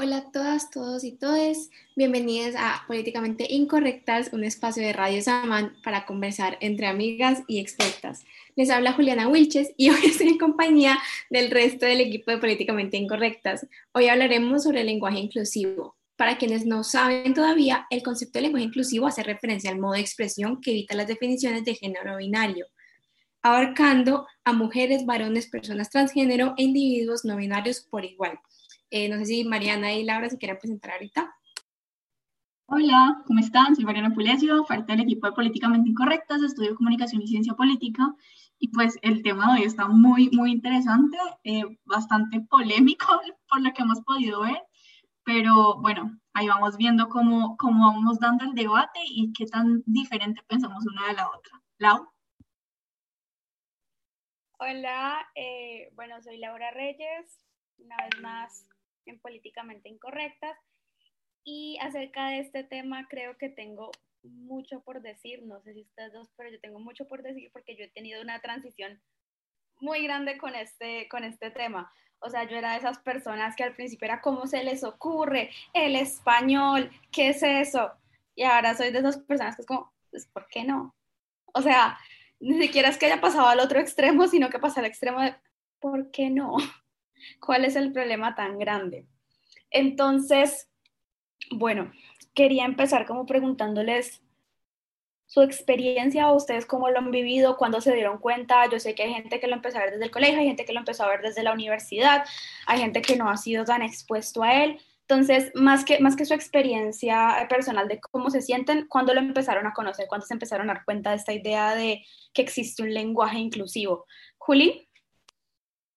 Hola a todas, todos y todes. Bienvenidas a Políticamente Incorrectas, un espacio de Radio Samán para conversar entre amigas y expertas. Les habla Juliana Wilches y hoy estoy en compañía del resto del equipo de Políticamente Incorrectas. Hoy hablaremos sobre el lenguaje inclusivo. Para quienes no saben todavía, el concepto de lenguaje inclusivo hace referencia al modo de expresión que evita las definiciones de género binario, abarcando a mujeres, varones, personas transgénero e individuos no binarios por igual. Eh, no sé si Mariana y Laura se quieren presentar ahorita. Hola, ¿cómo están? Soy Mariana Pulesio, parte del equipo de Políticamente Incorrectas, estudio Comunicación y Ciencia Política. Y pues el tema de hoy está muy, muy interesante, eh, bastante polémico por lo que hemos podido ver, pero bueno, ahí vamos viendo cómo, cómo vamos dando el debate y qué tan diferente pensamos una de la otra. Lau. Hola, eh, bueno, soy Laura Reyes, una vez más en Políticamente Incorrectas. Y acerca de este tema creo que tengo mucho por decir, no sé si ustedes dos, pero yo tengo mucho por decir porque yo he tenido una transición muy grande con este, con este tema. O sea, yo era de esas personas que al principio era cómo se les ocurre el español, ¿qué es eso? Y ahora soy de esas personas que es como, pues, ¿por qué no? O sea, ni siquiera es que haya pasado al otro extremo, sino que pasa al extremo de, ¿por qué no? ¿Cuál es el problema tan grande? Entonces, bueno, quería empezar como preguntándoles su experiencia ustedes cómo lo han vivido, cuándo se dieron cuenta. Yo sé que hay gente que lo empezó a ver desde el colegio, hay gente que lo empezó a ver desde la universidad, hay gente que no ha sido tan expuesto a él. Entonces, más que, más que su experiencia personal de cómo se sienten, ¿cuándo lo empezaron a conocer? ¿Cuándo se empezaron a dar cuenta de esta idea de que existe un lenguaje inclusivo? Juli.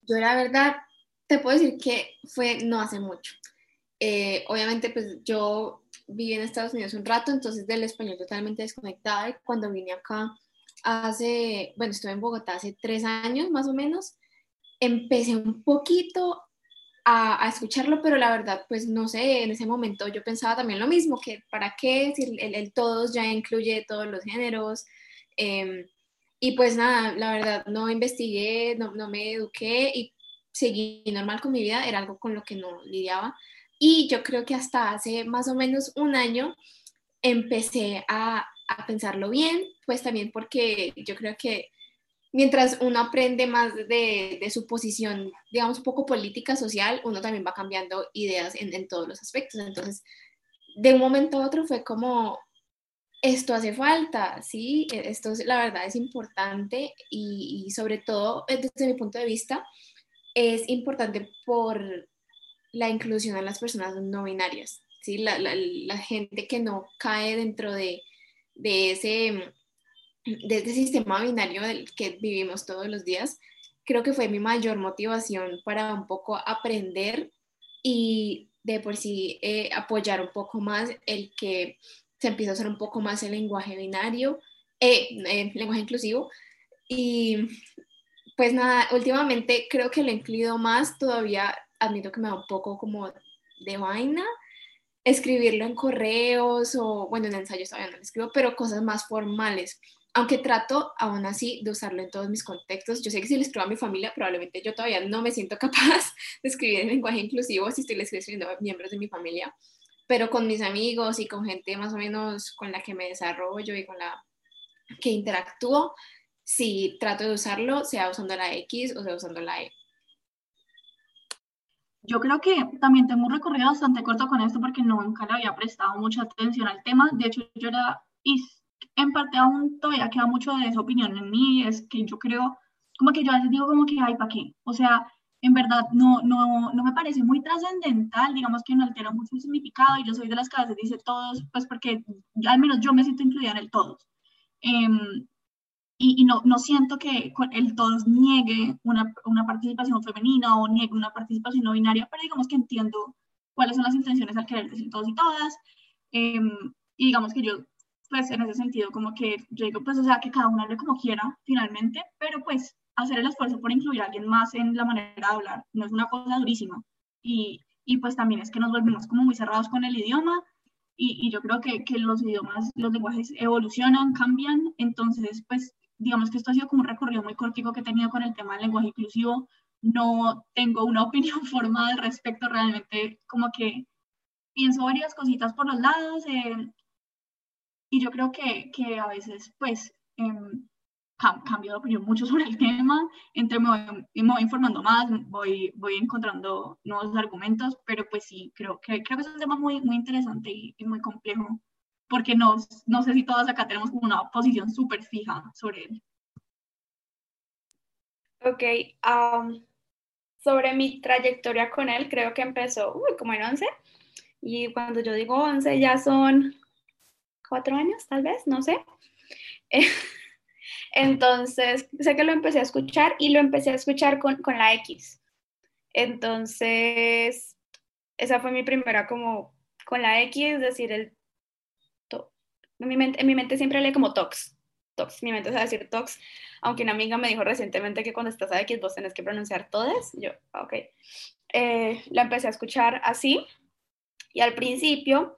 Yo la verdad te puedo decir que fue no hace mucho. Eh, obviamente, pues yo viví en Estados Unidos un rato, entonces del español totalmente desconectada. Y cuando vine acá hace, bueno, estuve en Bogotá hace tres años más o menos, empecé un poquito a, a, escucharlo, pero la verdad, pues no sé, en ese momento yo pensaba también lo mismo, que para qué, si el, el, todos ya incluye todos los géneros. Eh, y pues nada, la verdad, no investigué, no, no me eduqué y seguí normal con mi vida, era algo con lo que no lidiaba. Y yo creo que hasta hace más o menos un año empecé a, a pensarlo bien, pues también porque yo creo que mientras uno aprende más de, de, su posición, digamos, un poco política, social, uno también va cambiando ideas en, en, todos los aspectos. Entonces, de un momento a otro fue como, esto hace falta, ¿sí? Esto la verdad es importante y, y sobre todo desde mi punto de vista, es importante por la inclusión de las personas no binarias, ¿sí? la, la, gente que no cae dentro de, de, ese, de ese sistema binario del que vivimos todos los días, creo que fue mi mayor motivación para un poco aprender y de por sí eh, apoyar un poco más el que se empieza a usar un poco más el lenguaje binario, eh, eh, lenguaje inclusivo. Y pues nada, últimamente creo que lo he incluido más, todavía admito que me da un poco como de vaina escribirlo en correos o, bueno, en ensayos todavía no lo escribo, pero cosas más formales. Aunque trato aún así de usarlo en todos mis contextos. Yo sé que si lo escribo a mi familia, probablemente yo todavía no me siento capaz de escribir en lenguaje inclusivo si estoy escribiendo a miembros de mi familia, pero con mis amigos y con gente más o menos con la que me desarrollo y con la que interactúo, si trato de usarlo, sea usando la X o sea usando la E. Yo creo que también tengo un recorrido bastante corto con esto porque nunca le había prestado mucha atención al tema. De hecho, yo era, y en parte aún todavía queda mucho de esa opinión en mí, es que yo creo, como que yo a veces digo como que, ay, ¿para qué? O sea, en verdad no, no, no me parece muy trascendental, digamos que no altera mucho el significado y yo soy de las que a veces dice todos, pues porque al menos yo me siento incluida en el todos. Eh, y, no, no, siento que el todos niegue una, una, participación femenina o niegue una participación no binaria, pero digamos que entiendo cuáles son las intenciones al querer decir todos y todas. Eh, y digamos que yo, pues en ese sentido, como que yo digo, pues o sea, que cada uno hable como quiera finalmente, pero pues hacer el esfuerzo por incluir a alguien más en la manera de hablar no es una cosa durísima. Y, y pues también es que nos volvemos como muy cerrados con el idioma y, y, yo creo que, que, los idiomas, los lenguajes evolucionan, cambian, entonces pues digamos que esto ha sido como un recorrido muy cortico que he tenido con el tema del lenguaje inclusivo, no tengo una opinión formada al respecto, realmente como que pienso varias cositas por los lados eh, y yo creo que, que, a veces pues em, cambio de opinión mucho sobre el tema, entre me voy, me voy, informando más, voy, voy encontrando nuevos argumentos, pero pues sí, creo que, creo que es un tema muy, muy interesante y, y muy complejo, porque no, no sé si todas acá tenemos una posición súper fija sobre él. Ok, um, sobre mi trayectoria con él, creo que empezó como en 11, y cuando yo digo 11 ya son cuatro años, tal vez, no sé. Entonces, sé que lo empecé a escuchar y lo empecé a escuchar con, con la X. Entonces, esa fue mi primera como con la X, es decir, el... En mi, mente, siempre lee como tox, tox, mi mente a decir tox, aunque una amiga me dijo recientemente que cuando estás a X vos tenés que pronunciar todas, yo, ok. Eh, la empecé a escuchar así y al principio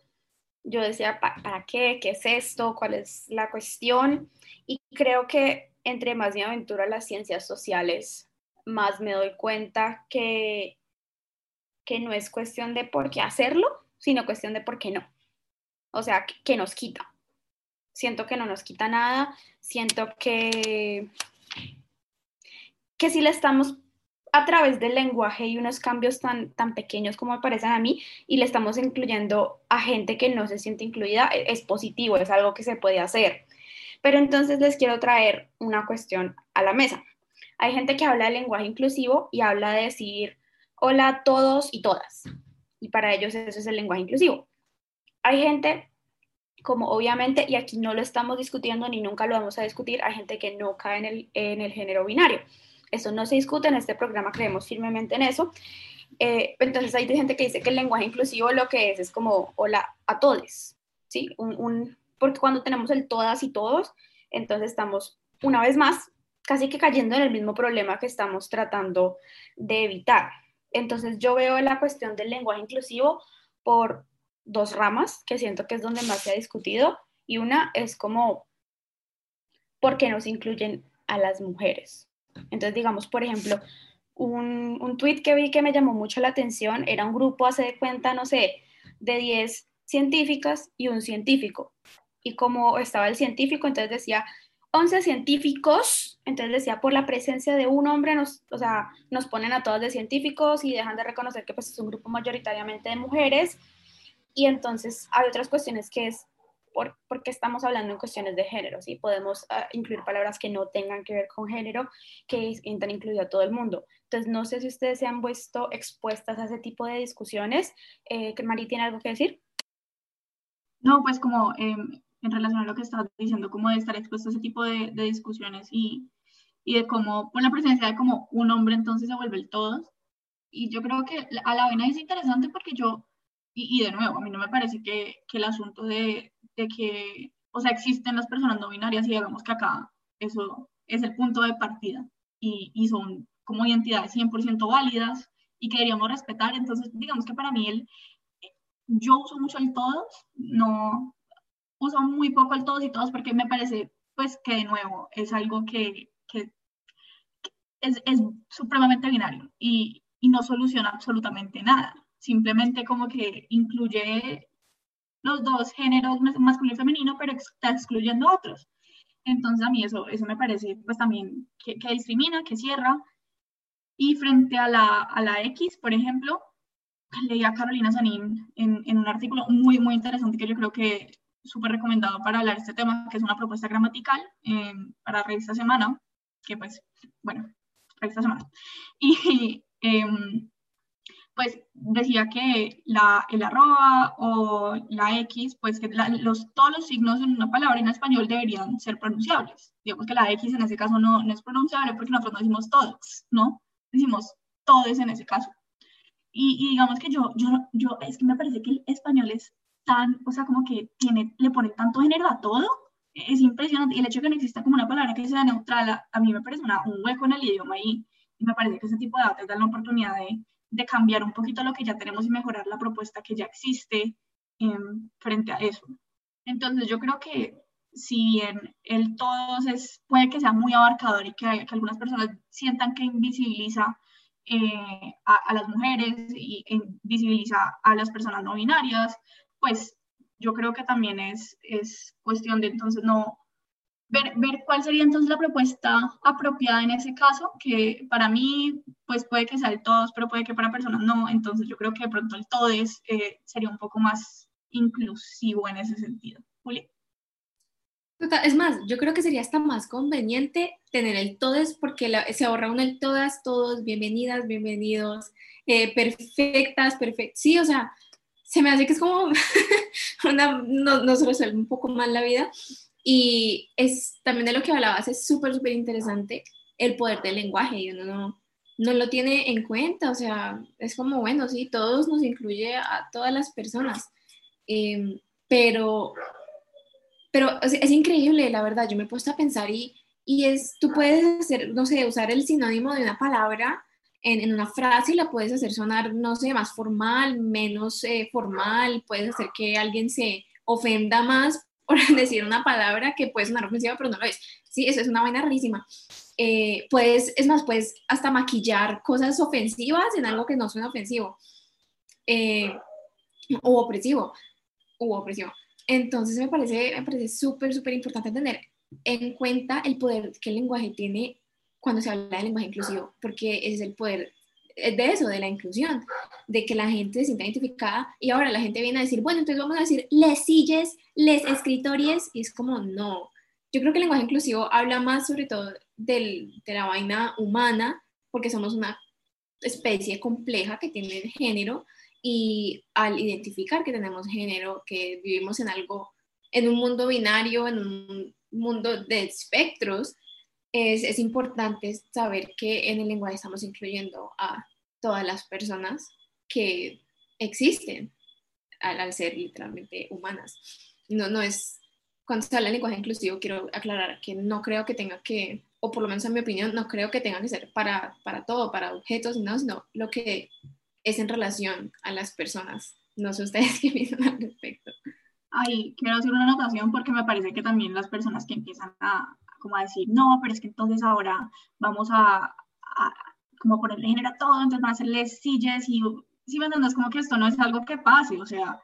yo decía, ¿para qué? ¿Qué es esto? ¿Cuál es la cuestión? Y creo que entre más me aventuro a las ciencias sociales, más me doy cuenta que, que no es cuestión de por qué hacerlo, sino cuestión de por qué no. O sea, que, nos quita. Siento que no nos quita nada, siento que, que si le estamos a través del lenguaje y unos cambios tan, tan pequeños como me parecen a mí y le estamos incluyendo a gente que no se siente incluida, e, es positivo, es algo que se puede hacer. Pero entonces les quiero traer una cuestión a la mesa. Hay gente que habla de lenguaje inclusivo y habla de decir hola a todos y todas. Y para ellos eso es el lenguaje inclusivo. Hay gente, como obviamente, y aquí no lo estamos discutiendo ni nunca lo vamos a discutir, hay gente que no cae en el, en el género binario eso no se discute en este programa, creemos firmemente en eso. Eh, entonces hay gente que dice que el lenguaje inclusivo lo que es es como hola a todos, ¿sí? Un, porque cuando tenemos el todas y todos, entonces estamos una vez más casi que cayendo en el mismo problema que estamos tratando de evitar. Entonces yo veo la cuestión del lenguaje inclusivo por dos ramas que siento que es donde más se ha discutido y una es como por qué nos incluyen a las mujeres, entonces, digamos, por ejemplo, un, un tweet que vi que me llamó mucho la atención era un grupo, hace de cuenta, no sé, de 10 científicas y un científico. Y como estaba el científico, entonces decía 11 científicos, entonces decía por la presencia de un hombre, nos, o sea, nos ponen a todos de científicos y dejan de reconocer que pues, es un grupo mayoritariamente de mujeres. Y entonces hay otras cuestiones que es por, porque estamos hablando en cuestiones de género, ¿sí? Podemos ah, incluir palabras que no tengan que ver con género, que intentan incluir a todo el mundo. Entonces, no sé si ustedes se han visto expuestas a ese tipo de discusiones. Eh, Mari, ¿tiene algo que decir? No, pues como em, en relación a lo que estás diciendo, como de estar expuesto a ese tipo de, de discusiones y, y, de cómo, con la presencia de como un hombre entonces se vuelve el todos. Y yo creo que a la vena es interesante porque yo, y, de nuevo, a mí no me parece que, que el asunto de, de que, o sea, existen las personas no binarias y digamos que acá eso es el punto de partida y, y son como identidades 100% válidas y que deberíamos respetar. Entonces, digamos que para mí el, yo uso mucho el todos, no uso muy poco el todos y todos porque me parece pues que de nuevo es algo que, que es, es, supremamente binario y, y no soluciona absolutamente nada. Simplemente como que incluye los dos géneros masculino y femenino, pero está excluyendo otros. Entonces a mí eso, eso me parece pues también que, que discrimina, que cierra. Y frente a la, a la X, por ejemplo, leí a Carolina Sanín en, en un artículo muy, muy interesante que yo creo que súper recomendado para hablar de este tema, que es una propuesta gramatical eh, para Revista Semana, que pues, bueno, Revista Semana. Y eh, pues decía que la, el arroba o la X, pues que los, todos los signos en una palabra en español deberían ser pronunciables. Digamos que la X en ese caso no, no es pronunciable porque nosotros no decimos todos, ¿no? Decimos todos en ese caso. Y, y, digamos que yo, yo, yo, es que me parece que el español es tan, o sea, como que tiene, le pone tanto género a todo, es impresionante. Y el hecho de que no exista como una palabra que sea neutral, a, a mí me parece una, un hueco en el idioma y, y me parece que ese tipo de datos dan la oportunidad de, de cambiar un poquito lo que ya tenemos y mejorar la propuesta que ya existe em, frente a eso. Entonces yo creo que si en el todos es, puede que sea muy abarcador y que, que algunas personas sientan que invisibiliza eh, a, las mujeres y visibiliza a las personas no binarias, pues yo creo que también es, es cuestión de entonces no ver, ver cuál sería entonces la propuesta apropiada en ese caso, que para mí pues puede que sea el todos, pero puede que para personas no, entonces yo creo que de pronto el todes eh, sería un poco más inclusivo en ese sentido. Juli. Es más, yo creo que sería hasta más conveniente tener el todes porque se ahorra uno el todas, todos, bienvenidas, bienvenidos, eh, perfectas, perfectas. Sí, o sea, se me hace que es como una, no, nos resuelve un poco más la vida. Y es también de lo que hablabas, es súper, súper interesante el poder del lenguaje y uno no, no lo tiene en cuenta, o sea, es como, bueno, sí, todos nos incluye a todas las personas, em, pero pero es, increíble, la verdad, yo me he puesto a pensar y, y es, tú puedes hacer, no sé, usar el sinónimo de una palabra en, en, una frase y la puedes hacer sonar, no sé, más formal, menos eh, formal, puedes hacer que alguien se ofenda más por decir una palabra que puede sonar ofensiva, pero no lo es. Sí, eso es una vaina rarísima. Eh, puedes, es más, puedes hasta maquillar cosas ofensivas en algo que no suena ofensivo. Eh, o opresivo. O opresivo. Entonces me parece me parece súper, súper importante tener en cuenta el poder que el lenguaje tiene cuando se habla de lenguaje inclusivo, porque es el poder de eso, de la inclusión, de que la gente se sienta identificada y ahora la gente viene a decir, bueno, entonces vamos a decir les silles, les escritories, y es como, no. Yo creo que el lenguaje inclusivo habla más sobre todo del, de la vaina humana, porque somos una especie compleja que tiene género y al identificar que tenemos género, que vivimos en algo, en un mundo binario, en un mundo de espectros, es, es importante saber que en el lenguaje estamos incluyendo a todas las personas que existen al, al, ser literalmente humanas. No, no es, cuando se habla de lenguaje inclusivo, quiero aclarar que no creo que tenga que, o por lo menos en mi opinión, no creo que tenga que ser para, para todo, para objetos, no, sino lo que es en relación a las personas. No sé ustedes qué piensan al respecto. Ay, quiero hacer una anotación porque me parece que también las personas que empiezan a, como a decir, no, pero es que entonces ahora vamos a, a como ponerle género a todo, entonces van a hacerles sillas y, si me entiendes, como que esto no es algo que pase, o sea,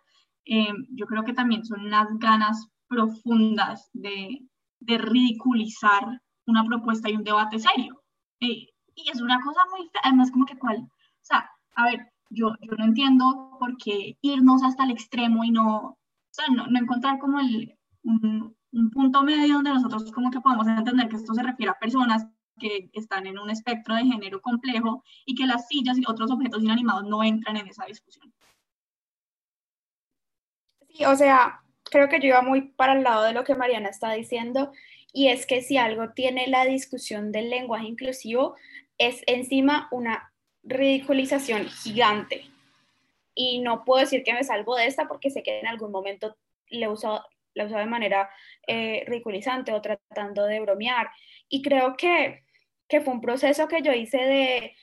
eh, yo creo que también son unas ganas profundas de, de ridiculizar una propuesta y un debate serio. Eh, y es una cosa muy, además como que cuál, o sea, a ver, yo, yo no entiendo por qué irnos hasta el extremo y no, o sea, no, no encontrar como el, un, un, punto medio donde nosotros como que podamos entender que esto se refiere a personas que están en un espectro de género complejo y que las sillas y otros objetos inanimados no entran en esa discusión. Sí, o sea, creo que yo iba muy para el lado de lo que Mariana está diciendo y es que si algo tiene la discusión del lenguaje inclusivo es encima una ridiculización gigante. Y no puedo decir que me salvo de esta porque sé que en algún momento le he usado, la de manera eh, ridiculizante o tratando de bromear. Y creo que, que fue un proceso que yo hice de,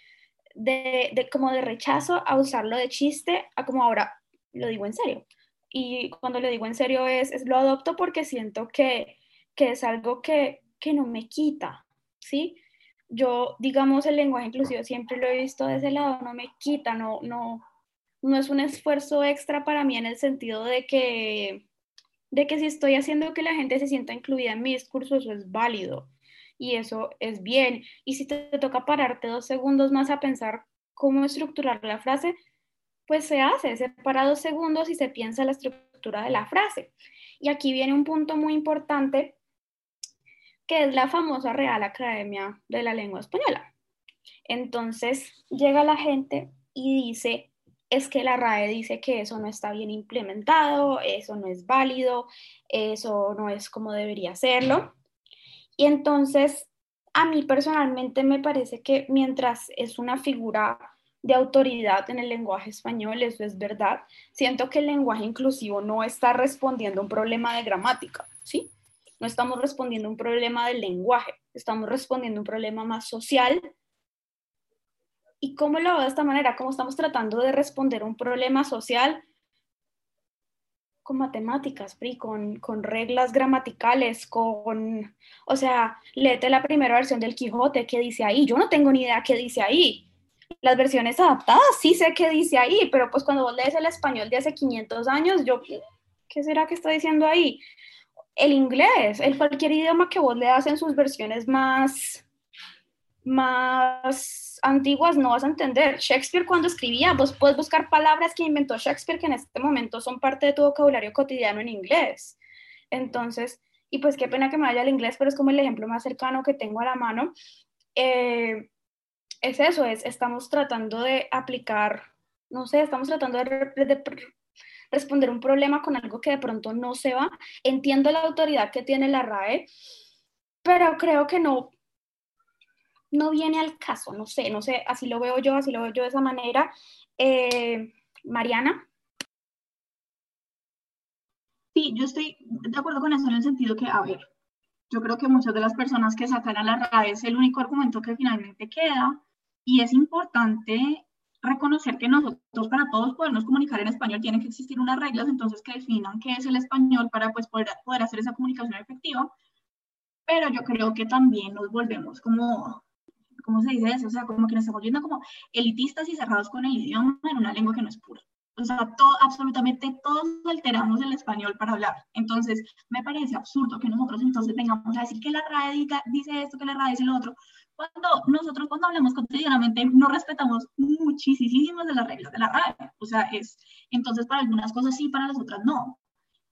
de, de, como de rechazo a usarlo de chiste a como ahora lo digo en serio. Y cuando lo digo en serio es, es lo adopto porque siento que, que es algo que, que no me quita, ¿sí? yo, digamos, el lenguaje inclusivo siempre lo he visto de ese lado, no me quita, no, no, no es un esfuerzo extra para mí en el sentido de que, de que si estoy haciendo que la gente se sienta incluida en mi discurso, eso es válido y eso es bien. Y si te, toca pararte dos segundos más a pensar cómo estructurar la frase, pues se hace, se para dos segundos y se piensa la estructura de la frase. Y aquí viene un punto muy importante que es la famosa Real Academia de la Lengua Española. Entonces llega la gente y dice, es que la RAE dice que eso no está bien implementado, eso no es válido, eso no es como debería serlo. Y entonces, a mí personalmente me parece que mientras es una figura de autoridad en el lenguaje español, eso es verdad, siento que el lenguaje inclusivo no está respondiendo a un problema de gramática, ¿sí? no estamos respondiendo a un problema del lenguaje, estamos respondiendo a un problema más social. ¿Y cómo lo hago de esta manera? ¿Cómo estamos tratando de responder un problema social con matemáticas, Pri, con, con reglas gramaticales, con, o sea, léete la primera versión del Quijote, ¿qué dice ahí? Yo no tengo ni idea qué dice ahí. las versiones adaptadas, sí sé qué dice ahí, pero pues cuando vos lees el español de hace 500 años, yo, ¿qué será que está diciendo ahí? El inglés, el cualquier idioma que vos leas en sus versiones más, más antiguas no vas a entender. Shakespeare cuando escribía, vos puedes buscar palabras que inventó Shakespeare que en este momento son parte de tu vocabulario cotidiano en inglés. Entonces, y pues qué pena que me vaya al inglés, pero es como el ejemplo más cercano que tengo a la mano. Eh, es eso, es, estamos tratando de aplicar, no sé, estamos tratando de, responder un problema con algo que de pronto no se va. Entiendo la autoridad que tiene la RAE, pero creo que no, no viene al caso, no sé, no sé, así lo veo yo, así lo veo yo de esa manera. Eh, Mariana. Sí, yo estoy de acuerdo con eso en el sentido que, a ver, yo creo que muchas de las personas que sacan a la RAE es el único argumento que finalmente queda y es importante reconocer que nosotros para todos podernos comunicar en español tienen que existir unas reglas entonces que definan qué es el español para pues poder, poder hacer esa comunicación efectiva. Pero yo creo que también nos volvemos como, ¿cómo se dice eso? O sea, como que nos estamos viendo como elitistas y cerrados con el idioma en una lengua que no es pura o sea, todo, absolutamente todos alteramos el español para hablar. Entonces, me parece absurdo que nosotros entonces vengamos a decir que la RAE dice esto, que la RAE dice lo otro, cuando nosotros cuando hablamos cotidianamente no respetamos muchísimas de las reglas de la RAE. O sea, es, entonces para algunas cosas sí, para las otras no.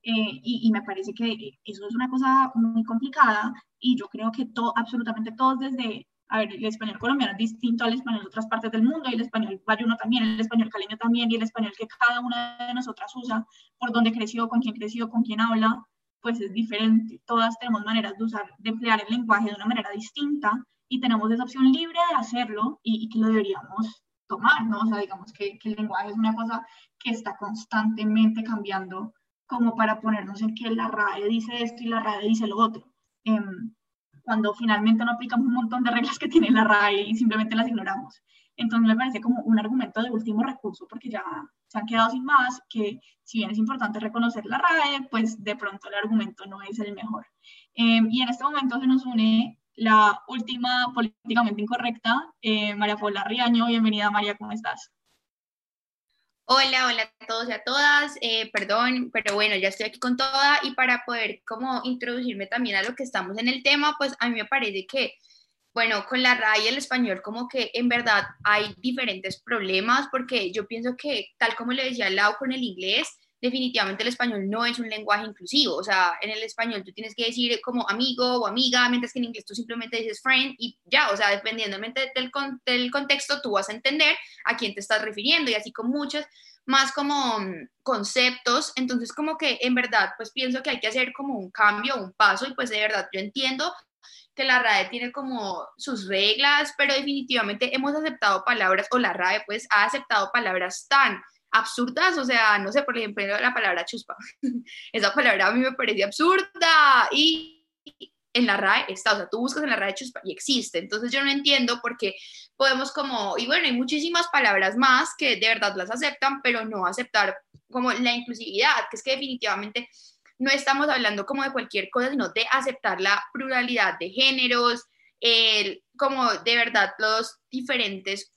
Eh, y, y, me parece que eso es una cosa muy complicada y yo creo que todo, absolutamente todos desde a ver, el español colombiano es distinto al español de otras partes del mundo, y el español bayuno también, el español caleño también, y el español que cada una de nosotras usa, por dónde creció, con quién creció, con quién habla, pues es diferente. Todas tenemos maneras de usar, de emplear el lenguaje de una manera distinta, y tenemos esa opción libre de hacerlo y, que lo deberíamos tomar, ¿no? O sea, digamos que, que, el lenguaje es una cosa que está constantemente cambiando, como para ponernos en que la RAE dice esto y la RAE dice lo otro. Eh, cuando finalmente no aplicamos un montón de reglas que tiene la RAE y simplemente las ignoramos. Entonces me parece como un argumento de último recurso porque ya se han quedado sin más, que si bien es importante reconocer la RAE, pues de pronto el argumento no es el mejor. Em, y en este momento se nos une la última políticamente incorrecta, eh, María Paula Riaño. Bienvenida María, ¿cómo estás? Hola, hola a todos y a todas. Eh, perdón, pero bueno, ya estoy aquí con toda y para poder como introducirme también a lo que estamos en el tema, pues a mí me parece que, bueno, con la RAI y el español como que en verdad hay diferentes problemas porque yo pienso que tal como le decía Lau con el inglés, definitivamente el español no es un lenguaje inclusivo. O sea, en el español tú tienes que decir como amigo o amiga, mientras que en inglés tú simplemente dices friend y ya, o sea, dependientemente del, del contexto, tú vas a entender a quién te estás refiriendo y así con muchos más como mm, conceptos. Entonces, como que en verdad, pues pienso que hay que hacer como un cambio, un paso y pues de verdad yo entiendo que la RAE tiene como sus reglas, pero definitivamente hemos aceptado palabras, o la RAE pues ha aceptado palabras tan absurdas, o sea, no sé, por ejemplo, la palabra chuspa. Esa palabra a mí me parece absurda y en la RAE está, o sea, tú buscas en la RAE chuspa y existe. Entonces yo no entiendo por qué podemos como, y bueno, hay muchísimas palabras más que de verdad las aceptan, pero no aceptar como la inclusividad, que es que definitivamente no estamos hablando como de cualquier cosa, sino de aceptar la pluralidad de géneros, el, como de verdad los diferentes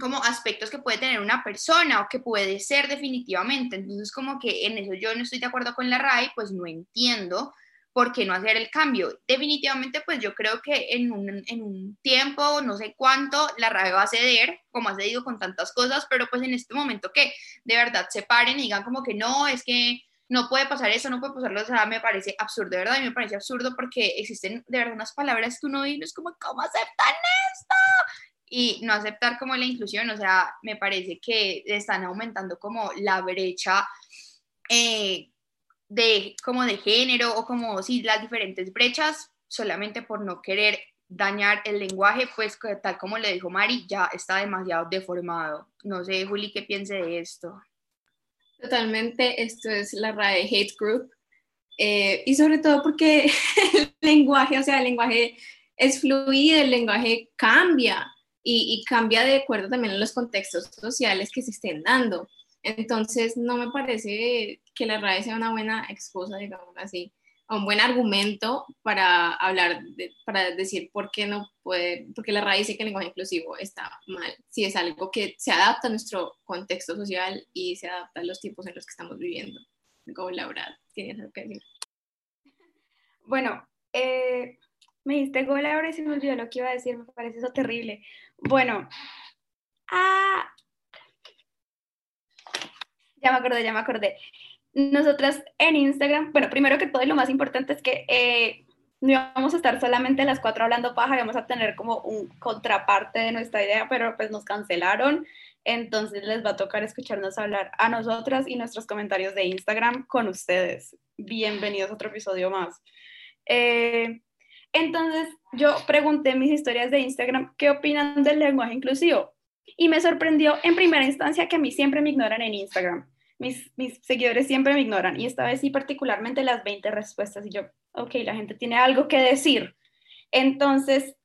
como aspectos que puede tener una persona o que puede ser definitivamente. Entonces, como que en eso yo no estoy de acuerdo con la RAI, pues no entiendo por qué no hacer el cambio. Definitivamente, pues yo creo que en un, en un tiempo, no sé cuánto, la RAI va a ceder, como ha cedido con tantas cosas, pero pues en este momento que de verdad se paren y digan como que no, es que no puede pasar eso, no puede pasarlo, o sea, me parece absurdo, de verdad, me parece absurdo porque existen de verdad unas palabras que uno dice, es como, ¿cómo aceptan esto? Y no aceptar como la inclusión, o sea, me parece que están aumentando como la brecha eh, de como de género o como si las diferentes brechas solamente por no querer dañar el lenguaje, pues tal como le dijo Mari, ya está demasiado deformado. No sé, Juli, ¿qué piense de esto? Totalmente, esto es la RAE Hate Group. Eh, y sobre todo porque el lenguaje, o sea, el lenguaje es fluido, el lenguaje cambia y, cambia de acuerdo también a los contextos sociales que se estén dando. Entonces, no me parece que la RAE sea una buena excusa, digamos así. un buen argumento para hablar, para decir por qué no puede, porque la raíz dice que el lenguaje inclusivo está mal, si es algo que se adapta a nuestro contexto social y se adapta a los tiempos en los que estamos viviendo. Como Laura, ¿tienes algo que decir? Bueno, eh, me diste gol ahora y se me olvidó lo que iba a decir, me parece eso terrible. Bueno, ah, ya me acordé, ya me acordé. Nosotras en Instagram, bueno, primero que todo y lo más importante es que eh, no íbamos a estar solamente las cuatro hablando paja, íbamos a tener como un contraparte de nuestra idea, pero pues nos cancelaron, entonces les va a tocar escucharnos hablar a nosotras y nuestros comentarios de Instagram con ustedes. Bienvenidos a otro episodio más. Eh, entonces yo pregunté en mis historias de Instagram qué opinan del lenguaje inclusivo y me sorprendió en primera instancia que a mí siempre me ignoran en Instagram. Mis, seguidores siempre me ignoran. Y esta vez sí particularmente las 20 respuestas. Y yo, ok, la gente tiene algo que decir. Entonces,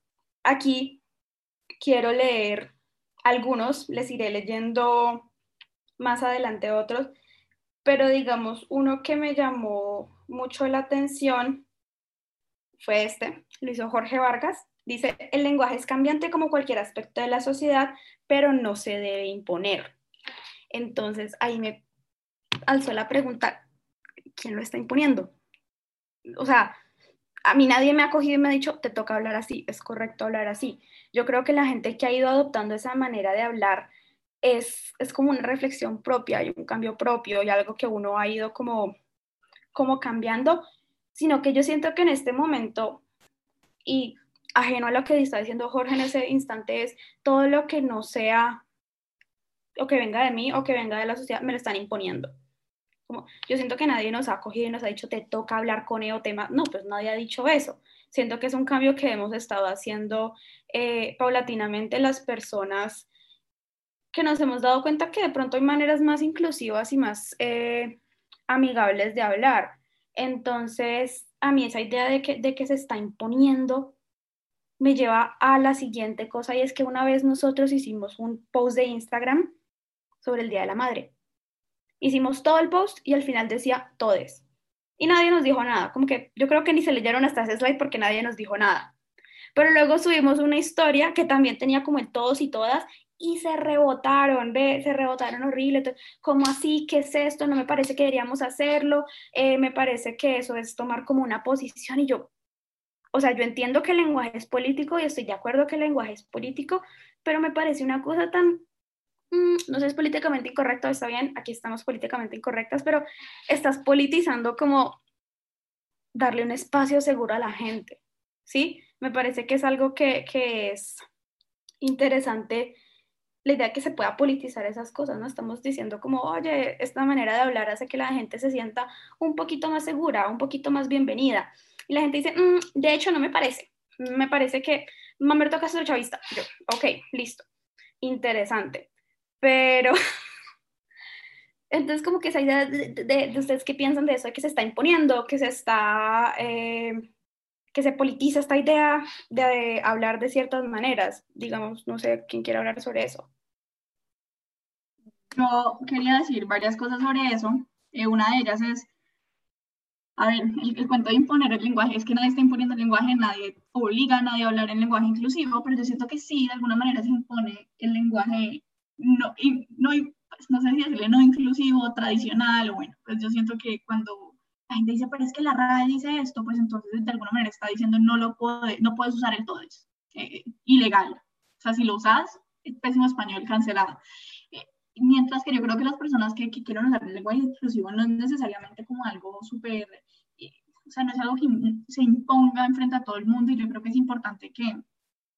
aquí quiero leer algunos, les iré leyendo más adelante otros, pero digamos, uno que me llamó mucho la atención fue este, lo hizo Jorge Vargas. Dice, el lenguaje es cambiante como cualquier aspecto de la sociedad, pero no se debe imponer. Entonces, ahí me alzó la pregunta, ¿quién lo está imponiendo? O sea, a mí nadie me ha cogido y me ha dicho, te toca hablar así, es correcto hablar así. Yo creo que la gente que ha ido adoptando esa manera de hablar es, es como una reflexión propia y un cambio propio y algo que uno ha ido como, como cambiando, sino que yo siento que en este momento, y ajeno a lo que está diciendo Jorge en ese instante, es todo lo que no sea o que venga de mí o que venga de la sociedad, me lo están imponiendo. Como, yo siento que nadie nos ha cogido y nos ha dicho, te toca hablar con EO tema. No, pues nadie ha dicho eso. Siento que es un cambio que hemos estado haciendo eh, paulatinamente las personas que nos hemos dado cuenta que de pronto hay maneras más inclusivas y más eh, amigables de hablar. Entonces, a mí esa idea de que, de que se está imponiendo me lleva a la siguiente cosa y es que una vez nosotros hicimos un post de Instagram sobre el Día de la Madre. Hicimos todo el post y al final decía todes. Y nadie nos dijo nada, como que yo creo que ni se leyeron hasta ese slide porque nadie nos dijo nada. Pero luego subimos una historia que también tenía como el todos y todas y se rebotaron, ve, se rebotaron horrible. como así? ¿Qué es esto? No me parece que deberíamos hacerlo. Eh, me parece que eso es tomar como una posición y yo, o sea, yo entiendo que el lenguaje es político y estoy de acuerdo que el lenguaje es político, pero me parece una cosa tan Mm, no sé, es políticamente incorrecto, está bien, aquí estamos políticamente incorrectas, pero estás politizando como darle un espacio seguro a la gente, ¿sí? Me parece que es algo que, que es interesante la idea que se pueda politizar esas cosas, ¿no? Estamos diciendo como, oye, esta manera de hablar hace que la gente se sienta un poquito más segura, un poquito más bienvenida. Y la gente dice, mm, de hecho, no me parece. Me parece que Mamerto Castro chavista. Yo, ok, listo. Interesante. Pero, entonces como que esa idea de, ustedes qué piensan de eso, de que se está imponiendo, que se está, eh, que se politiza esta idea de hablar de ciertas maneras, digamos, no sé quién quiere hablar sobre eso. Yo quería decir varias cosas sobre eso. Eh, una de ellas es, a ver, el, el, cuento de imponer el lenguaje es que nadie está imponiendo el lenguaje, nadie obliga a nadie a hablar en lenguaje inclusivo, pero yo siento que sí, de alguna manera se impone el lenguaje no, no, pues, no sé si decirle no inclusivo, tradicional, o bueno, pues yo siento que cuando la gente dice, pero es que la RAE dice esto, pues entonces de alguna manera está diciendo no lo puede, no puedes usar el todes, eh, ilegal. O sea, si lo usas, pésimo español, cancelado. Mientras que yo creo que las personas que, que quieren usar el lenguaje inclusivo no es necesariamente como algo súper, eh, o sea, no es algo que se imponga enfrente a todo el mundo y yo creo que es importante que, o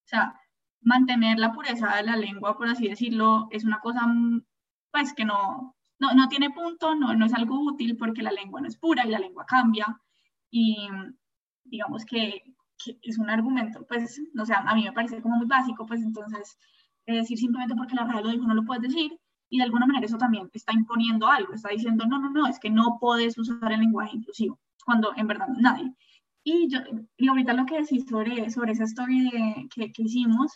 sea, mantener la pureza de la lengua, por así decirlo, es una cosa mm, pues que no, no, no tiene punto, no, no es algo útil porque la lengua no es pura y la lengua cambia. Y digamos que, que es un argumento, pues, no sé, a mí me parece como muy básico, pues entonces decir simplemente porque la radio lo dijo no lo puedes decir y de alguna manera eso también está imponiendo algo, está diciendo no, no, no, es que no puedes usar el lenguaje inclusivo, cuando en verdad nadie. Y, yo, y ahorita lo que decís sobre, sobre esa historia que, que hicimos,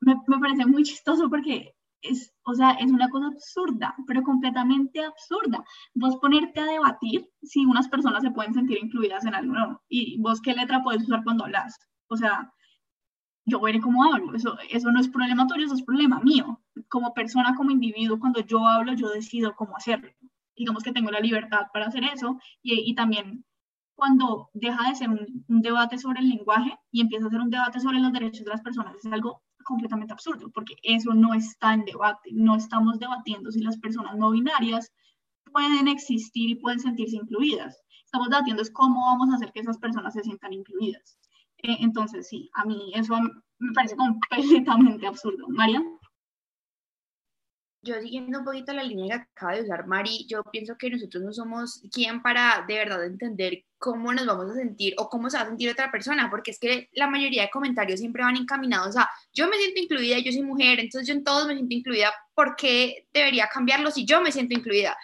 me, me, parece muy chistoso porque es, o sea, es una cosa absurda, pero completamente absurda. Vos ponerte a debatir si unas personas se pueden sentir incluidas en algo y vos qué letra puedes usar cuando hablas. O sea, yo veré cómo hablo, eso, eso no es problema tuyo, eso es problema mío. Como persona, como individuo, cuando yo hablo, yo decido cómo hacerlo. Digamos que tengo la libertad para hacer eso y, y también cuando deja de ser un, un, debate sobre el lenguaje y empieza a ser un debate sobre los derechos de las personas, es algo completamente absurdo, porque eso no está en debate, no estamos debatiendo si las personas no binarias pueden existir y pueden sentirse incluidas. Estamos debatiendo es cómo vamos a hacer que esas personas se sientan incluidas. Eh, entonces, sí, a mí eso me parece completamente absurdo. María yo siguiendo un poquito la línea que acaba de usar Mari, yo pienso que nosotros no somos quien para de verdad entender cómo nos vamos a sentir o cómo se va a sentir otra persona, porque es que la mayoría de comentarios siempre van encaminados a yo me siento incluida, yo soy mujer, entonces yo en todos me siento incluida, ¿por qué debería cambiarlo si yo me siento incluida?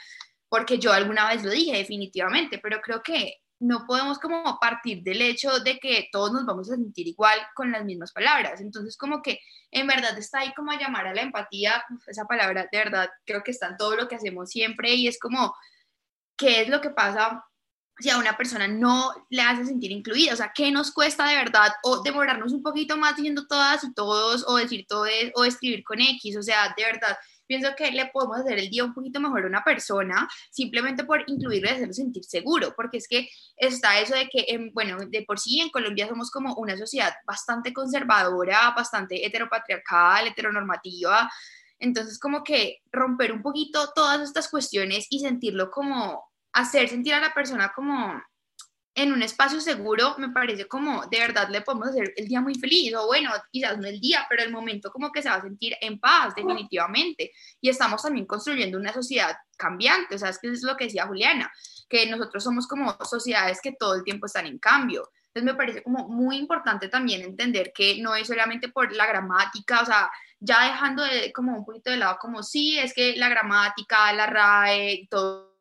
Porque yo alguna vez lo dije definitivamente, pero creo que no podemos como partir del hecho de que todos nos vamos a sentir igual con las mismas palabras. Entonces, como que en verdad está ahí como a llamar a la empatía, esa palabra de verdad creo que está en todo lo que hacemos siempre y es como, ¿qué es lo que pasa si a una persona no le hace sentir incluida? O sea, ¿qué nos cuesta de verdad? O demorarnos un poquito más diciendo todas y todos, o decir todo, o escribir con X, o sea, de verdad pienso que le podemos hacer el día un poquito mejor a una persona simplemente por incluirlo y hacerlo sentir seguro, porque es que está eso de que, bueno, de por sí en Colombia somos como una sociedad bastante conservadora, bastante heteropatriarcal, heteronormativa, entonces como que romper un poquito todas estas cuestiones y sentirlo como, hacer sentir a la persona como en un espacio seguro, me parece como de verdad le podemos hacer el día muy feliz, o bueno, quizás no el día, pero el momento como que se va a sentir en paz, definitivamente. Y estamos también construyendo una sociedad cambiante, o sea, es que es lo que decía Juliana, que nosotros somos como sociedades que todo el tiempo están en cambio. Entonces me parece como muy importante también entender que no es solamente por la gramática, o sea, ya dejando de, como un poquito de lado, como sí, es que la gramática, la RAE, todo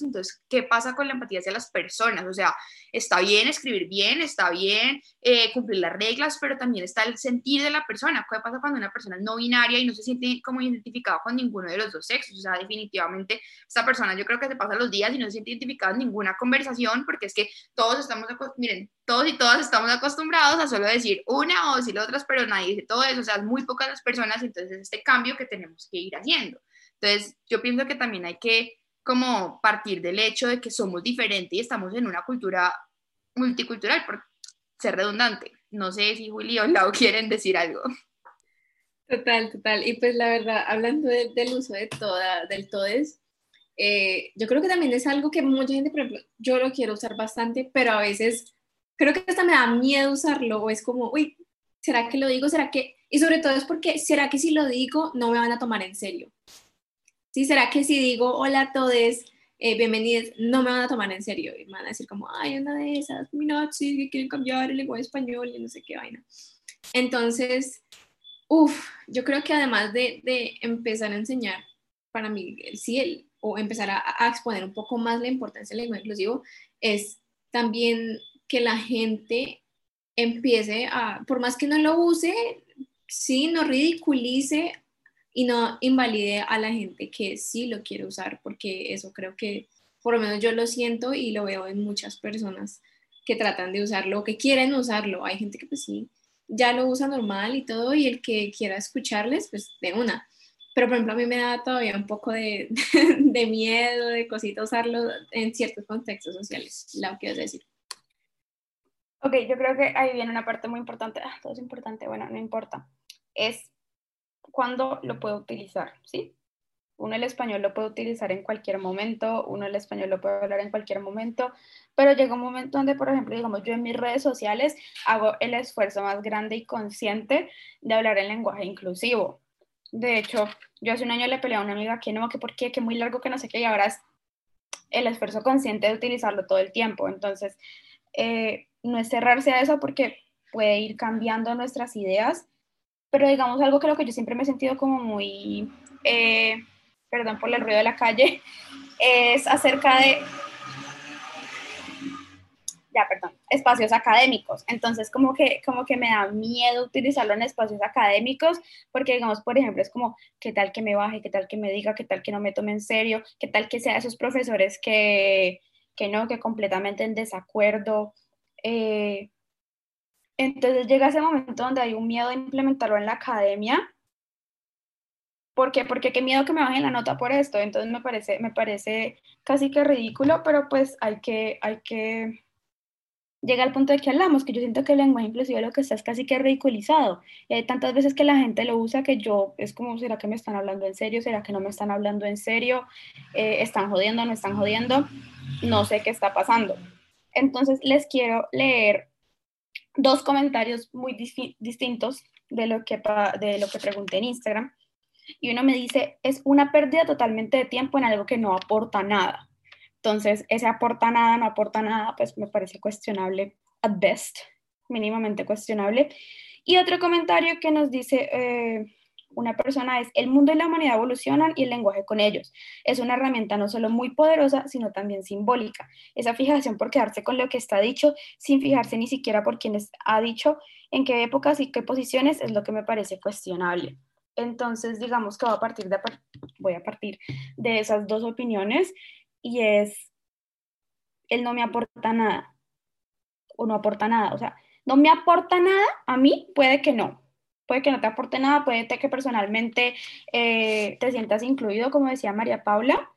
entonces, ¿qué pasa con la empatía hacia las personas? O sea, está bien escribir bien, está bien eh, cumplir las reglas, pero también está el sentir de la persona. ¿Qué pasa cuando una persona es no binaria y no se siente como identificada con ninguno de los dos sexos? O sea, definitivamente esta persona yo creo que se pasa los días y no se siente identificada en ninguna conversación porque es que todos estamos, miren, todos y todas estamos acostumbrados a solo decir una o decir otras, pero nadie dice todo eso, o sea, muy pocas las personas, entonces este cambio que tenemos que ir haciendo. Entonces, yo pienso que también hay que como partir del hecho de que somos diferentes y estamos en una cultura multicultural, por ser redundante. No sé si Julio o Lau quieren decir algo. Total, total. Y pues la verdad, hablando del uso de toda, del todes, eh, yo creo que también es algo que mucha gente, por ejemplo, yo lo quiero usar bastante, pero a veces creo que hasta me da miedo usarlo o es como, uy, ¿será que lo digo? ¿Será que? Y sobre todo es porque, ¿será que si lo digo no me van a tomar en serio? ¿Sí? ¿Será que si digo hola a todos, eh, bienvenidos, no me van a tomar en serio? Y me van a decir como, ay, una de esas, mi sí, que quieren cambiar el lenguaje español y no sé qué vaina. Entonces, uff, yo creo que además de, de, empezar a enseñar, para mí, sí, el, o empezar a, a, exponer un poco más la importancia del lenguaje inclusivo, es también que la gente empiece a, por más que no lo use, sí, no ridiculice y no invalide a la gente que sí lo quiere usar, porque eso creo que por lo menos yo lo siento y lo veo en muchas personas que tratan de usarlo, que quieren usarlo. Hay gente que pues sí, ya lo usa normal y todo, y el que quiera escucharles, pues de una. Pero por ejemplo, a mí me da todavía un poco de, de miedo, de cosita usarlo en ciertos contextos sociales. ¿La quiero decir? Ok, yo creo que ahí viene una parte muy importante. Ah, todo es importante, bueno, no importa. Es cuándo lo puedo utilizar, ¿sí? Uno el español lo puede utilizar en cualquier momento, uno el español lo puede hablar en cualquier momento, pero llega un momento donde, por ejemplo, digamos, yo en mis redes sociales hago el esfuerzo más grande y consciente de hablar en lenguaje inclusivo. De hecho, yo hace un año le peleé a una amiga que no, que por qué, que muy largo, que no sé qué, y ahora es el esfuerzo consciente de utilizarlo todo el tiempo. Entonces, eh, no es cerrarse a eso porque puede ir cambiando nuestras ideas pero digamos algo que lo que yo siempre me he sentido como muy, eh, perdón por el ruido de la calle, es acerca de, ya, perdón, espacios académicos. Entonces, como que, como que me da miedo utilizarlo en espacios académicos, porque, digamos, por ejemplo, es como, ¿qué tal que me baje? ¿Qué tal que me diga? ¿Qué tal que no me tome en serio? ¿Qué tal que sea esos profesores que, que no, que completamente en desacuerdo? Eh, entonces llega ese momento donde hay un miedo de implementarlo en la academia. ¿Por qué? Porque qué miedo que me bajen la nota por esto. Entonces me parece, me parece casi que ridículo, pero pues hay que, hay que llega al punto de que hablamos, que yo siento que el lenguaje inclusive lo que está es casi que ridiculizado. Y hay tantas veces que la gente lo usa que yo, es como, ¿será que me están hablando en serio? ¿Será que no me están hablando en serio? Eh, ¿Están jodiendo? ¿No están jodiendo? No sé qué está pasando. Entonces les quiero leer dos comentarios muy distintos de lo, que de lo que pregunté en Instagram. Y uno me dice, es una pérdida totalmente de tiempo en algo que no aporta nada. Entonces, ese aporta nada, no aporta nada, pues me parece cuestionable, at best, mínimamente cuestionable. Y otro comentario que nos dice eh, una persona es, el mundo y la humanidad evolucionan y el lenguaje con ellos. Es una herramienta no solo muy poderosa, sino también simbólica. Esa fijación por quedarse con lo que está dicho, sin fijarse ni siquiera por quienes ha dicho, en qué épocas y qué posiciones, es lo que me parece cuestionable. Entonces, digamos que voy a partir de, voy a partir de esas dos opiniones y es, él no me aporta nada o no aporta nada. O sea, no me aporta nada a mí, puede que no. Puede que no te aporte nada, puede que personalmente eh, te sientas incluido, como decía María Paula,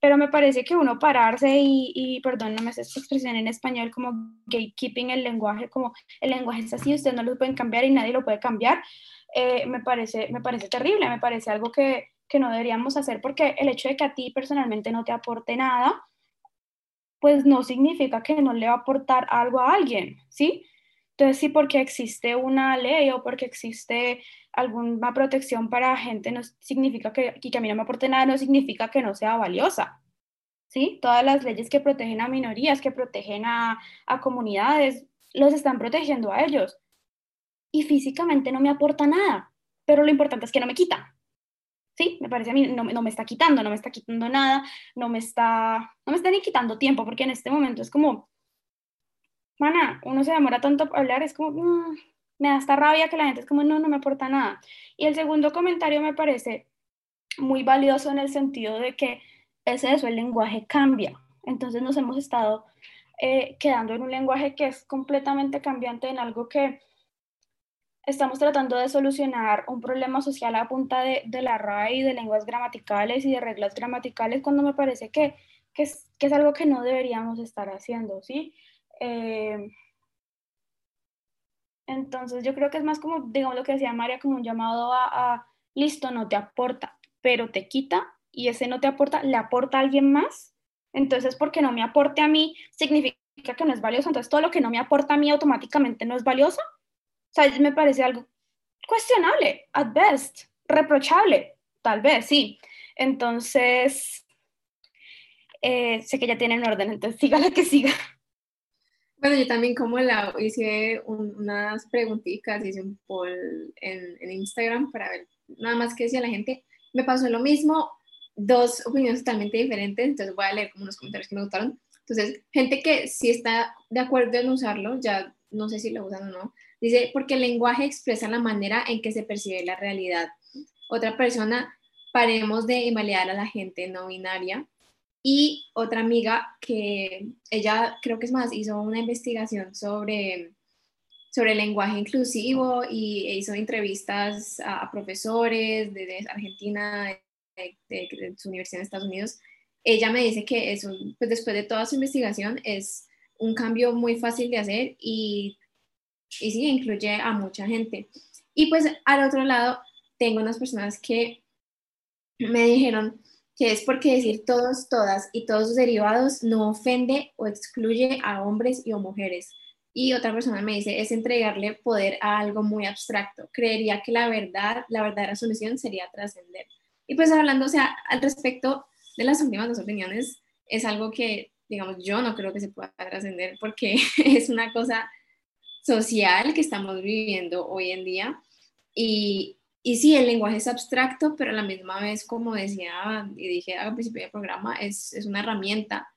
pero me parece que uno pararse y, y perdón, no me sé esta expresión en español, como gatekeeping el lenguaje, como el lenguaje es así, ustedes no lo pueden cambiar y nadie lo puede cambiar, eh, me, parece, me parece terrible, me parece algo que, que no deberíamos hacer porque el hecho de que a ti personalmente no te aporte nada, pues no significa que no le va a aportar algo a alguien, ¿sí? Entonces, sí, porque existe una ley o porque existe alguna protección para gente, no significa que, que a mí no me aporte nada, no significa que no sea valiosa, ¿sí? Todas las leyes que protegen a minorías, que protegen a, a comunidades, los están protegiendo a ellos. Y físicamente no me aporta nada, pero lo importante es que no me quita, sí, me parece a mí, no, no, me está quitando, no me está quitando nada, no me está, no me está ni quitando tiempo, porque en este momento es como, mana, uno se demora tanto a hablar, es como, mm, me da esta rabia que la gente es como, no, no me aporta nada. Y el segundo comentario me parece muy valioso en el sentido de que es eso, el lenguaje cambia. Entonces nos hemos estado eh, quedando en un lenguaje que es completamente cambiante en algo que estamos tratando de solucionar un problema social a punta de, de la RAI, de lenguas gramaticales y de reglas gramaticales, cuando me parece que, que, es, que es, algo que no deberíamos estar haciendo, ¿sí? Eh, entonces yo creo que es más como, digamos lo que decía María, como un llamado a, a, listo, no te aporta, pero te quita y ese no te aporta, le aporta a alguien más. Entonces, porque no me aporte a mí, significa que no es valioso. Entonces, todo lo que no me aporta a mí automáticamente no es valioso. O sea, me parece algo cuestionable, at best, reprochable, tal vez, sí. Entonces, eh, sé que ya tienen orden, entonces siga la que siga. Bueno, yo también como la hice unas preguntitas, hice un poll en, en, Instagram para ver nada más qué decía la gente. Me pasó lo mismo, dos opiniones totalmente diferentes, entonces voy a leer como unos comentarios que me gustaron. Entonces, gente que sí está de acuerdo en usarlo, ya no sé si lo usan o no, Dice, porque el lenguaje expresa la manera en que se percibe la realidad. Otra persona, paremos de invaliar a la gente no binaria. Y otra amiga que ella, creo que es más, hizo una investigación sobre, sobre lenguaje inclusivo y hizo entrevistas a, profesores de, Argentina, de, de, su universidad en Estados Unidos. Ella me dice que es pues después de toda su investigación es un cambio muy fácil de hacer y y sí, incluye a mucha gente. Y pues al otro lado, tengo unas personas que me dijeron que es porque decir todos, todas y todos sus derivados no ofende o excluye a hombres y o mujeres. Y otra persona me dice, es entregarle poder a algo muy abstracto. Creería que la verdad, la verdadera solución sería trascender. Y pues hablando, o sea, al respecto de las últimas dos opiniones, es algo que, digamos, yo no creo que se pueda trascender porque es una cosa social que estamos viviendo hoy en día. Y, y sí, el lenguaje es abstracto, pero a la misma vez, como decía y dije al principio del programa, es, es una herramienta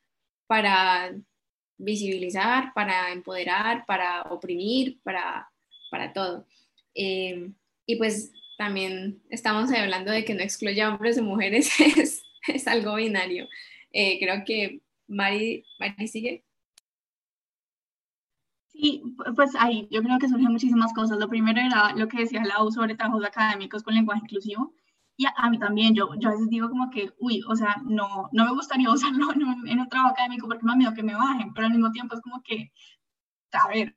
para visibilizar, para empoderar, para oprimir, para, para todo. Eh, y pues también estamos hablando de que no excluya hombres y mujeres, es, es algo binario. Eh, creo que Mari, Mari sigue. Sí, pues ahí yo creo que surgen muchísimas cosas. Lo primero era lo que decía Lau sobre trabajos académicos con lenguaje inclusivo. Y a, mí también, yo, yo a veces digo como que, uy, o sea, no, no me gustaría usarlo en un, en un trabajo académico porque me da miedo que me bajen, pero al mismo tiempo es como que, a ver,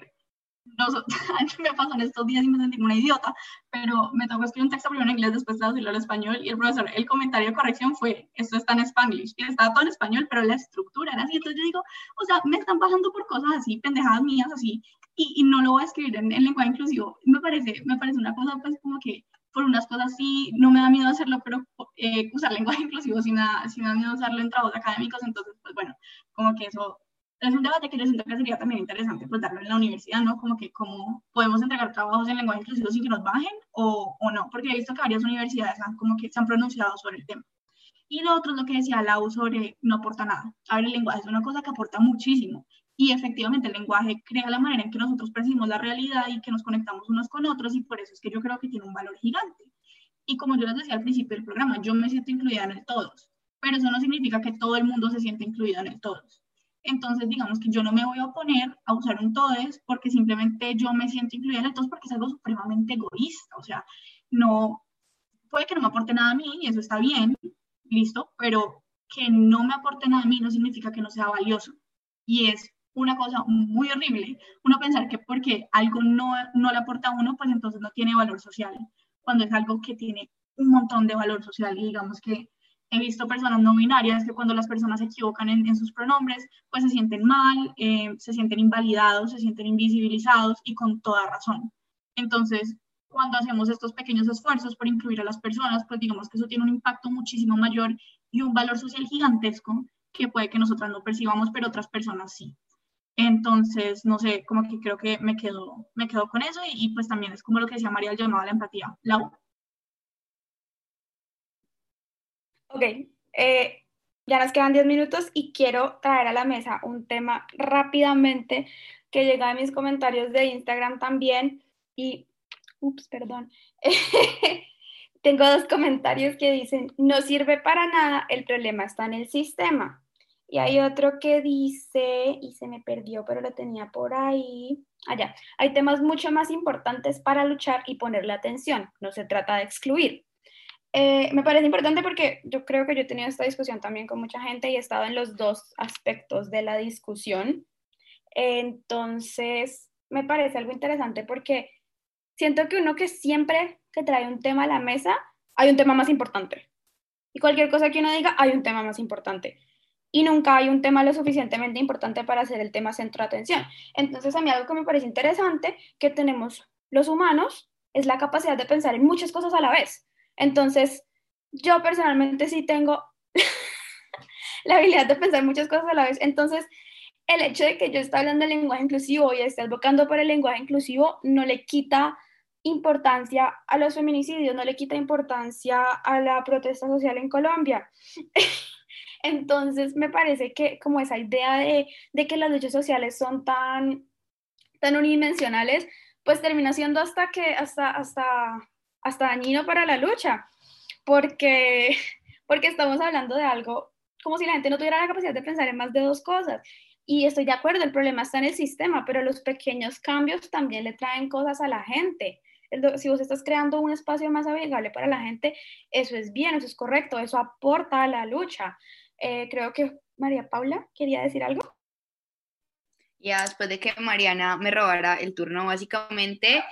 no, me pasó en estos días y me sentí una idiota, pero me tocó escribir un texto primero en inglés, después traducirlo al español y el profesor, el comentario de corrección fue, esto está en spanglish, y estaba todo en español, pero la estructura era así, entonces yo digo, o sea, me están pasando por cosas así, pendejadas mías así, y, y no lo voy a escribir en, en, lenguaje inclusivo, me parece, me parece una cosa pues como que por unas cosas sí, no me da miedo hacerlo, pero eh, usar lenguaje inclusivo sí me, da, me da miedo usarlo en trabajos académicos, entonces pues bueno, como que eso es un debate que yo siento que sería también interesante darlo en la universidad, ¿no? Como que cómo podemos entregar trabajos en lenguaje inclusivo sin que nos bajen o, o no, porque he visto que varias universidades han, como que se han pronunciado sobre el tema. Y lo otro es lo que decía Lau sobre no aporta nada. A ver, el lenguaje es una cosa que aporta muchísimo. Y efectivamente el lenguaje crea la manera en que nosotros percibimos la realidad y que nos conectamos unos con otros y por eso es que yo creo que tiene un valor gigante. Y como yo les decía al principio del programa, yo me siento incluida en el todos, pero eso no significa que todo el mundo se siente incluido en el todos. Entonces, digamos que yo no me voy a oponer a usar un todes porque simplemente yo me siento incluida en el todos porque es algo supremamente egoísta. O sea, no, puede que no me aporte nada a mí y eso está bien, listo, pero que no me aporte nada a mí no significa que no sea valioso. Y es una cosa muy horrible. Uno pensar que porque algo no, no le aporta a uno, pues entonces no tiene valor social, cuando es algo que tiene un montón de valor social. Y digamos que he visto personas no binarias que cuando las personas se equivocan en, sus pronombres, pues se sienten mal, eh, se sienten invalidados, se sienten invisibilizados y con toda razón. Entonces, cuando hacemos estos pequeños esfuerzos por incluir a las personas, pues digamos que eso tiene un impacto muchísimo mayor y un valor social gigantesco que puede que nosotras no percibamos, pero otras personas sí. Entonces, no sé, como que creo que me quedo, me quedo con eso y, y pues también es como lo que decía María, el llamado a la empatía. La Ok, eh, ya nos quedan 10 minutos y quiero traer a la mesa un tema rápidamente que llega de mis comentarios de Instagram también y, ups, perdón, tengo dos comentarios que dicen, no sirve para nada, el problema está en el sistema. Y hay otro que dice, y se me perdió, pero lo tenía por ahí. Allá, ah, hay temas mucho más importantes para luchar y ponerle atención. No se trata de excluir. Eh, me parece importante porque yo creo que yo he tenido esta discusión también con mucha gente y he estado en los dos aspectos de la discusión. Entonces, me parece algo interesante porque siento que uno que siempre que trae un tema a la mesa, hay un tema más importante. Y cualquier cosa que uno diga, hay un tema más importante. Y nunca hay un tema lo suficientemente importante para hacer el tema centro de atención. Entonces, a mí algo que me parece interesante que tenemos los humanos es la capacidad de pensar en muchas cosas a la vez. Entonces, yo personalmente sí tengo la habilidad de pensar muchas cosas a la vez. Entonces, el hecho de que yo esté hablando de lenguaje inclusivo y esté advocando por el lenguaje inclusivo no le quita importancia a los feminicidios, no le quita importancia a la protesta social en Colombia. Entonces, me parece que como esa idea de, de que las luchas sociales son tan, tan unidimensionales, pues termina siendo hasta que, hasta, hasta, hasta dañino para la lucha, porque, porque estamos hablando de algo como si la gente no tuviera la capacidad de pensar en más de dos cosas. Y estoy de acuerdo, el problema está en el sistema, pero los pequeños cambios también le traen cosas a la gente. Si vos estás creando un espacio más amigable para la gente, eso es bien, eso es correcto, eso aporta a la lucha. Eh, creo que María Paula quería decir algo. Ya después de que Mariana me robara el turno, básicamente,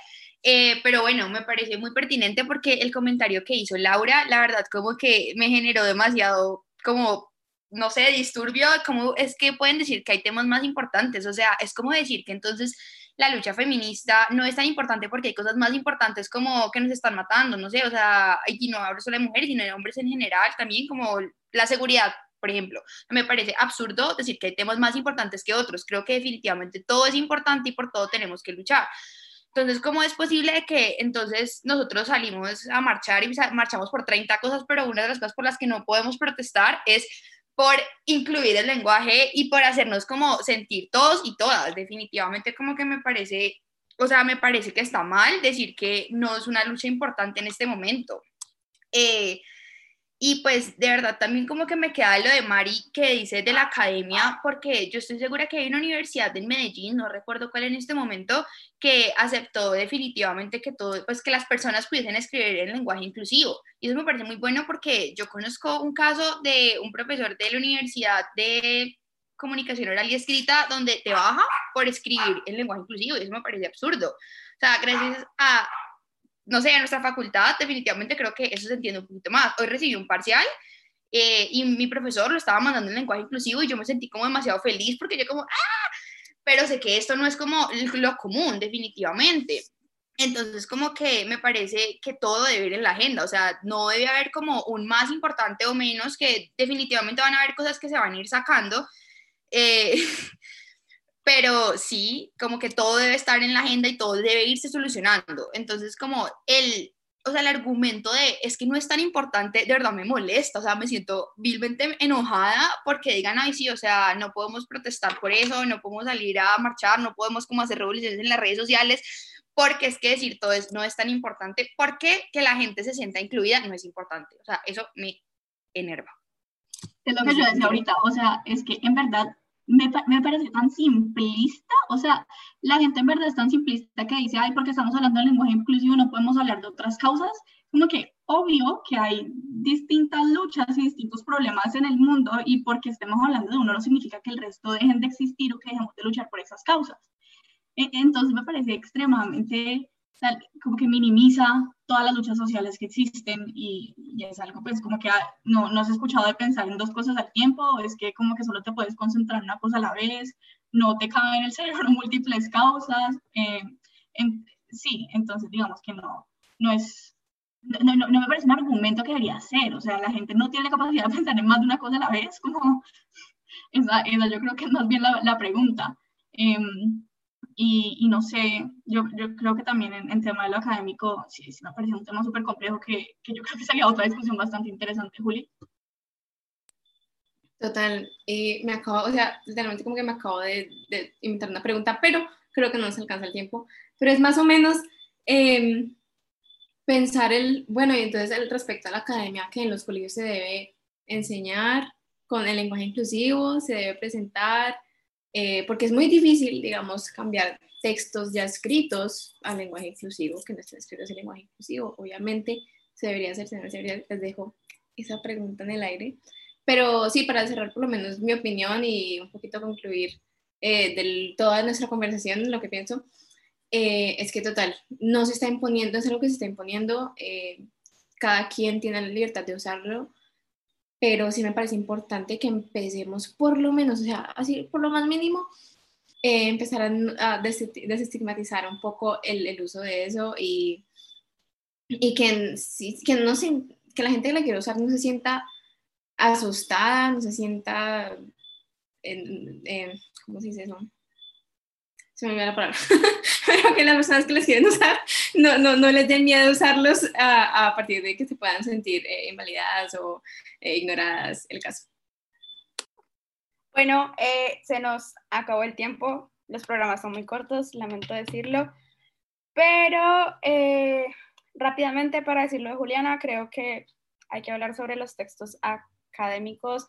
eh, pero bueno, me parece muy pertinente porque el comentario que hizo Laura, la verdad, como que me generó demasiado, como, no sé, disturbio, como es que pueden decir que hay temas más importantes, o sea, es como decir que entonces la lucha feminista no es tan importante porque hay cosas más importantes como que nos están matando, no sé, o sea, y no hablo solo de mujeres, sino de hombres en general también, como la seguridad, por ejemplo. Me parece absurdo decir que hay temas más importantes que otros. Creo que definitivamente todo es importante y por todo tenemos que luchar. Entonces, ¿cómo es posible que entonces nosotros salimos a marchar y marchamos por 30 cosas, pero una de las cosas por las que no podemos protestar es por incluir el lenguaje y por hacernos como sentir todos y todas. Definitivamente como que me parece, o sea, me parece que está mal decir que no es una lucha importante en este momento. Eh, y pues de verdad también como que me queda lo de Mari que dice de la academia, porque yo estoy segura que hay una universidad en Medellín, no recuerdo cuál en este momento, que aceptó definitivamente que todo, pues que las personas pudiesen escribir en lenguaje inclusivo. Y eso me parece muy bueno porque yo conozco un caso de un profesor de la Universidad de Comunicación Oral y Escrita donde te baja por escribir en lenguaje inclusivo y eso me parece absurdo. O sea, gracias a no sé, en nuestra facultad definitivamente creo que eso se entiende un poquito más. Hoy recibí un parcial eh, y mi profesor lo estaba mandando en lenguaje inclusivo y yo me sentí como demasiado feliz porque yo como, ¡ah! Pero sé que esto no es como lo común, definitivamente. Entonces, como que me parece que todo debe ir en la agenda, o sea, no debe haber como un más importante o menos, que definitivamente van a haber cosas que se van a ir sacando. Eh, pero sí, como que todo debe estar en la agenda y todo debe irse solucionando. Entonces, como el, o sea, el argumento de es que no es tan importante, de verdad me molesta, o sea, me siento vilmente enojada porque digan, ay, sí, o sea, no podemos protestar por eso, no podemos salir a marchar, no podemos como hacer revoluciones en las redes sociales, porque es que decir todo eso no es tan importante, porque que la gente se sienta incluida no es importante, o sea, eso me enerva. Es lo que yo decía ahorita, o sea, es que en verdad me, me, parece tan simplista, o sea, la gente en verdad es tan simplista que dice, ay, porque estamos hablando del lenguaje inclusivo, no podemos hablar de otras causas, como que obvio que hay distintas luchas y distintos problemas en el mundo y porque estemos hablando de uno no significa que el resto dejen de existir o que dejemos de luchar por esas causas. E, entonces me parece extremadamente como que minimiza todas las luchas sociales que existen y, es algo pues como que ah, no, no has escuchado de pensar en dos cosas al tiempo, es que como que solo te puedes concentrar en una cosa a la vez, no te caben en el cerebro múltiples causas, eh, sí, entonces digamos que no, no es, no, no, no, me parece un argumento que debería ser, o sea, la gente no tiene la capacidad de pensar en más de una cosa a la vez, como esa, esa yo creo que es más bien la, la pregunta. Eh, y, y, no sé, yo, yo creo que también en, en, tema de lo académico, sí, sí me parece un tema súper complejo que, que, yo creo que sería otra discusión bastante interesante, Juli. Total, y me acabo, o sea, literalmente como que me acabo de, de, inventar una pregunta, pero creo que no nos alcanza el tiempo, pero es más o menos eh, pensar el, bueno, y entonces el respecto a la academia, que en los colegios se debe enseñar con el lenguaje inclusivo, se debe presentar, eh, porque es muy difícil, digamos, cambiar textos ya escritos al lenguaje inclusivo, que no estén escritos en lenguaje inclusivo. Obviamente se debería hacer, se debería, les dejo esa pregunta en el aire. Pero sí, para cerrar por lo menos mi opinión y un poquito concluir eh, de toda nuestra conversación, lo que pienso, eh, es que total, no se está imponiendo, es algo que se está imponiendo, cada quien tiene la libertad de usarlo, pero sí me parece importante que empecemos por lo menos, o sea, así por lo más mínimo, eh, empezar a, desestigmatizar un poco el, uso de eso y, y que, que, no se, que la gente que la quiere usar no se sienta asustada, no se sienta, en, en, ¿cómo se dice eso? Se me olvidó la palabra. pero que las personas que les quieren usar no, no, no les den miedo usarlos a, a, partir de que se puedan sentir eh, invalidadas o eh, ignoradas el caso. Bueno, eh, se nos acabó el tiempo, los programas son muy cortos, lamento decirlo, pero rápidamente para decirlo de Juliana, creo que hay que hablar sobre los textos académicos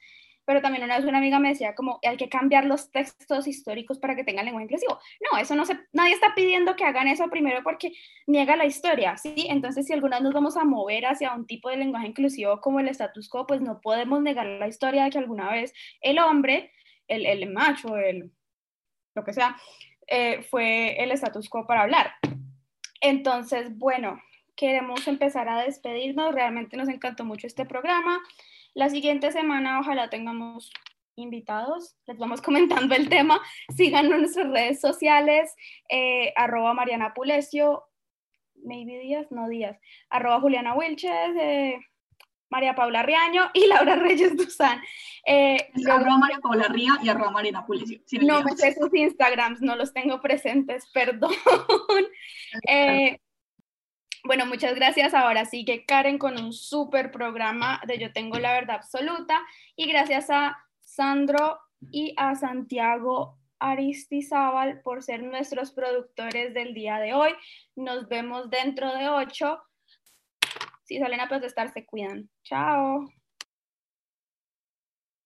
pero también una vez una amiga me decía como hay que cambiar los textos históricos para que tengan lenguaje inclusivo. No, eso no se, nadie está pidiendo que hagan eso primero porque niega la historia, ¿sí? Entonces, si alguna vez nos vamos a mover hacia un tipo de lenguaje inclusivo como el status quo, pues no podemos negar la historia de que alguna vez el hombre, el, el macho, el lo que sea, eh, fue el status quo para hablar. Entonces, bueno, queremos empezar a despedirnos. Realmente nos encantó mucho este programa. La siguiente semana ojalá tengamos invitados, les vamos comentando el tema, síganos en nuestras redes sociales, eh, arroba Mariana Pulesio, maybe Díaz, no Díaz, arroba Juliana Wilches, eh, María Paula Riaño y Laura Reyes Duzán. Eh, arroba María Paula Ría y arroba Mariana Pulesio. no me sé sus Instagrams, no los tengo presentes, perdón. eh, Bueno, muchas gracias. Ahora sí que Karen con un súper programa de Yo Tengo la Verdad Absoluta y gracias a Sandro y a Santiago Aristizábal por ser nuestros productores del día de hoy. Nos vemos dentro de ocho. Si salen a protestar, se cuidan. Chao.